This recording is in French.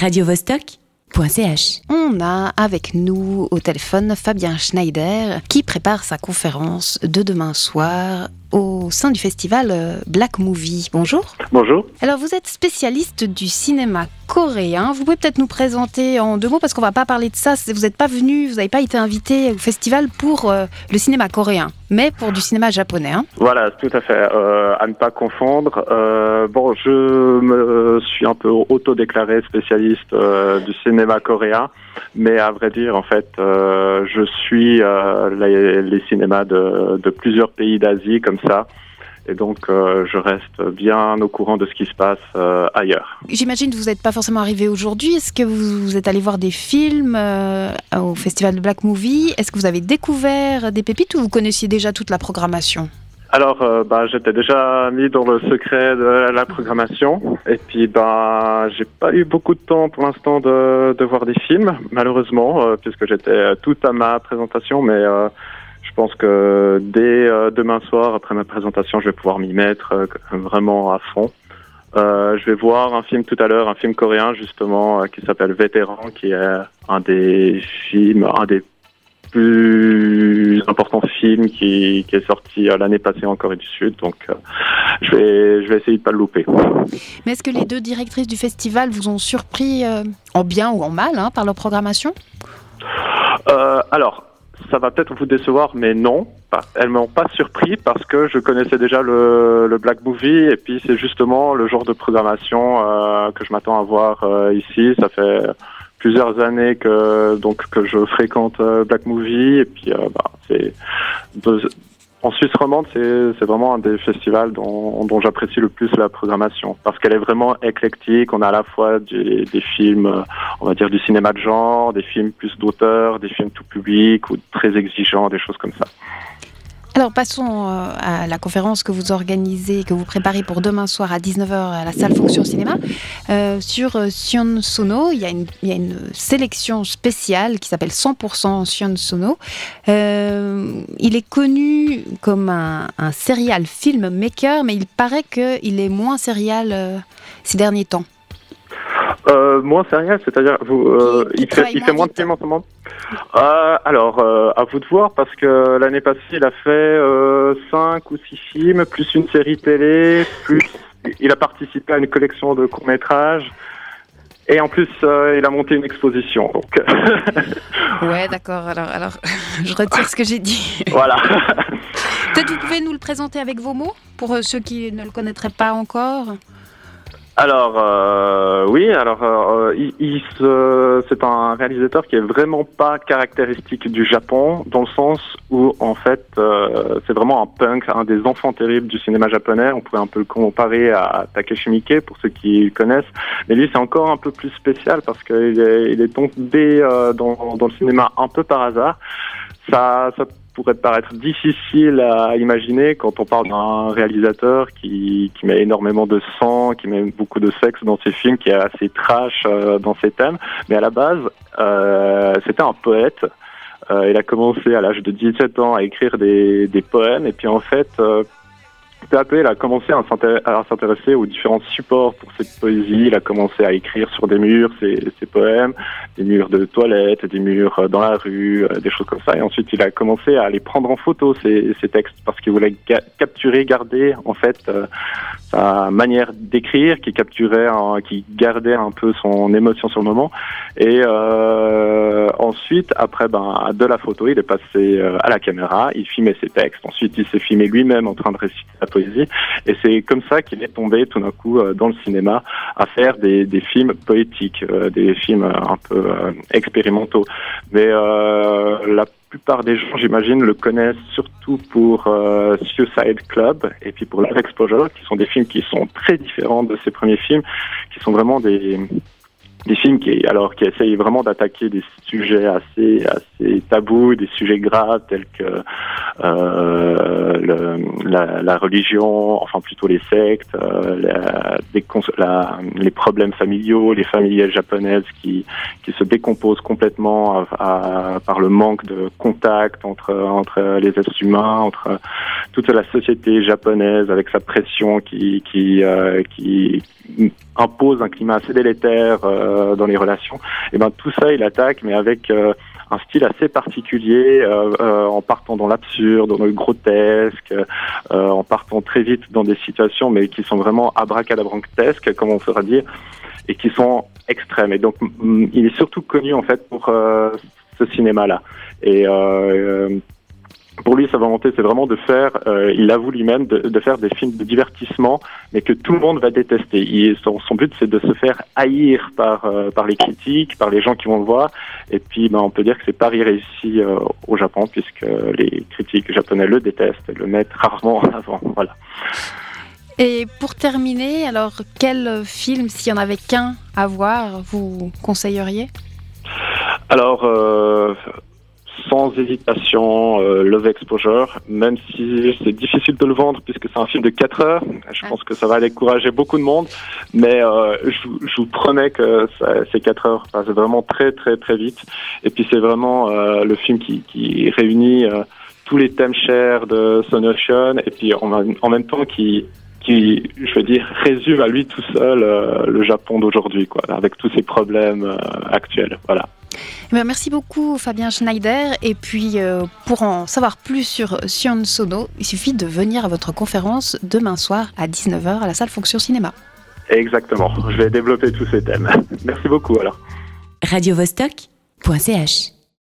radiovostok.ch. On a avec nous au téléphone Fabien Schneider qui prépare sa conférence de demain soir au sein du festival euh, Black Movie. Bonjour. Bonjour. Alors vous êtes spécialiste du cinéma coréen. Vous pouvez peut-être nous présenter en deux mots parce qu'on va pas parler de ça. Vous n'êtes pas venu, vous n'avez pas été invité au festival pour euh, le cinéma coréen, mais pour du cinéma japonais. hein. Voilà, tout à fait. Euh, à ne pas confondre. Euh, bon, je me suis un peu autodéclaré spécialiste du cinéma coréen, mais à vrai dire, en fait, je suis les, les cinémas de, de plusieurs pays d'Asie comme ça. Et donc, euh, je reste bien au courant de ce qui se passe euh, ailleurs. J'imagine que vous n'êtes pas forcément arrivé aujourd'hui. Est-ce que vous, vous êtes allé voir des films euh, au festival de Black Movie? Est-ce que vous avez découvert des pépites ou vous connaissiez déjà toute la programmation? Alors, euh, bah, j'étais déjà mis dans le secret de la programmation. Et puis, bah, j'ai pas eu beaucoup de temps pour l'instant de, de voir des films, malheureusement, euh, puisque j'étais euh, tout à ma présentation. Mais je pense que dès euh, demain soir, après ma présentation, je vais pouvoir m'y mettre euh, vraiment à fond. Euh, je vais voir un film tout à l'heure, un film coréen justement, euh, qui s'appelle Vétéran, qui est un des films, un des plus importants films qui, qui est sorti euh, l'année passée en Corée du Sud. Donc, je vais, je vais essayer de pas le louper. Mais est-ce que les deux directrices du festival vous ont surpris en bien ou en mal hein, par leur programmation? Alors, ça va peut-être vous décevoir, mais non. Pas- Elles m'ont pas surpris parce que je connaissais déjà le, le Black Movie et puis c'est justement le genre de programmation euh, que je m'attends à voir euh, ici. Ça fait plusieurs années que donc que je fréquente euh, Black Movie et puis euh, bah, c'est en Suisse romande, c'est vraiment un des festivals dont, dont j'apprécie le plus la programmation parce qu'elle est vraiment éclectique. On a à la fois des, films on va dire du cinéma de genre, des films plus d'auteur, des films tout public ou très exigeants, des choses comme ça. Alors passons euh, à la conférence que vous organisez, que vous préparez pour demain soir à 19h à la salle Fonction Cinéma. Euh, sur euh, Sion Sono, il y, a une, sélection spéciale qui s'appelle 100% Sion Sono. Il est connu comme un, un serial filmmaker, mais il paraît qu'il est moins serial ces derniers temps. Euh, moins sérieux, c'est-à-dire vous, euh, Qui- qui il, fait, il fait moins de films en ce moment. Euh, alors, à vous de voir parce que l'année passée, il a fait euh, cinq ou six films, plus une série télé, plus il a participé à une collection de courts métrages. Et en plus, euh, il a monté une exposition. Donc, Ouais, d'accord. Alors, alors je retire ce que j'ai dit. voilà. Peut-être vous pouvez nous le présenter avec vos mots pour ceux qui ne le connaîtraient pas encore. Alors euh, oui, alors euh, il, il se- c'est un réalisateur qui est vraiment pas caractéristique du Japon, dans le sens où en fait euh, c'est vraiment un punk, un des enfants terribles du cinéma japonais. On pourrait un peu le comparer à Takeshi Miike pour ceux qui connaissent, mais lui c'est encore un peu plus spécial parce qu'il est, il est tombé euh, dans, dans le cinéma un peu par hasard. Ça, ça pourrait paraître difficile à imaginer quand on parle d'un réalisateur qui, qui met énormément de sang, qui met beaucoup de sexe dans ses films, qui est assez trash euh, dans ses thèmes. Mais à la base, euh, c'était un poète. Euh, il a commencé à l'âge de 17 ans à écrire des, des poèmes et puis en fait, euh, peu à a commencé à s'intér- à s'intéresser aux différents supports pour cette poésie. Il a commencé à écrire sur des murs ses, ses poèmes, des murs de toilettes, des murs euh, dans la rue, euh, des choses comme ça. Et ensuite, il a commencé à les prendre en photo, ces textes, parce qu'il voulait capturer, garder, en fait, euh, sa manière d'écrire, qui capturait, qui gardait un peu son émotion sur le moment. Et ensuite, après, ben, de la photo, il est passé à la caméra, il filmait ses textes. Ensuite, il s'est filmé lui-même en train de réciter la poésie. Et c'est comme ça qu'il est tombé tout d'un coup euh, dans le cinéma à faire des, films poétiques, euh, des films euh, un peu expérimentaux. Mais la plupart des gens, j'imagine, le connaissent surtout pour Suicide Club et puis pour Love Exposure, qui sont des films qui sont très différents de ses premiers films, qui sont vraiment des films qui alors qui essayent vraiment d'attaquer des sujets assez assez tabous, des sujets graves tels que le, la, la, religion, enfin plutôt les sectes, euh, la, la, les problèmes familiaux, les familles japonaises qui, qui se décomposent complètement à, à, par le manque de contact entre, entre les êtres humains, entre toute la société japonaise avec sa pression qui, qui, euh, qui impose un climat assez délétère euh, dans les relations. Et ben tout ça, il attaque, mais avec euh, un style assez particulier, euh, euh, en partant dans l'absurde, dans le grotesque, euh, en partant très vite dans des situations, mais qui sont vraiment abracadabrantesques, comme on fera dire, et qui sont extrêmes. Et donc, il est surtout connu en fait pour ce cinéma-là. Et pour lui, sa volonté, c'est vraiment de faire, euh, il avoue lui-même, de, de, faire des films de divertissement, mais que tout le monde va détester. Il, son, son, but, c'est de se faire haïr par, euh, par les critiques, par les gens qui vont le voir. Et puis, ben, on peut dire que c'est pas réussi euh, au Japon, puisque les critiques japonais le détestent et le mettent rarement en avant. Voilà. Et pour terminer, alors, quel film, s'il y en avait qu'un à voir, vous conseilleriez? Alors, euh, sans hésitation euh, Love Exposure, même si c'est difficile de le vendre puisque c'est un film de 4 heures. Je pense que ça va décourager beaucoup de monde, mais euh, je, vous promets que ces 4 heures passent vraiment très très très vite. Et puis c'est vraiment euh, le film qui, réunit euh, tous les thèmes chers de Son Ocean et puis en, même temps qui je veux dire, résume à lui tout seul le Japon d'aujourd'hui, quoi, avec tous ses problèmes actuels. Voilà. Eh bien, merci beaucoup Fabien Schneider. Et puis euh, pour en savoir plus sur Sion Sono, il suffit de venir à votre conférence demain soir à 19h à la salle Fonction Cinéma. Exactement, je vais développer tous ces thèmes. Merci beaucoup alors. Radio -Vostok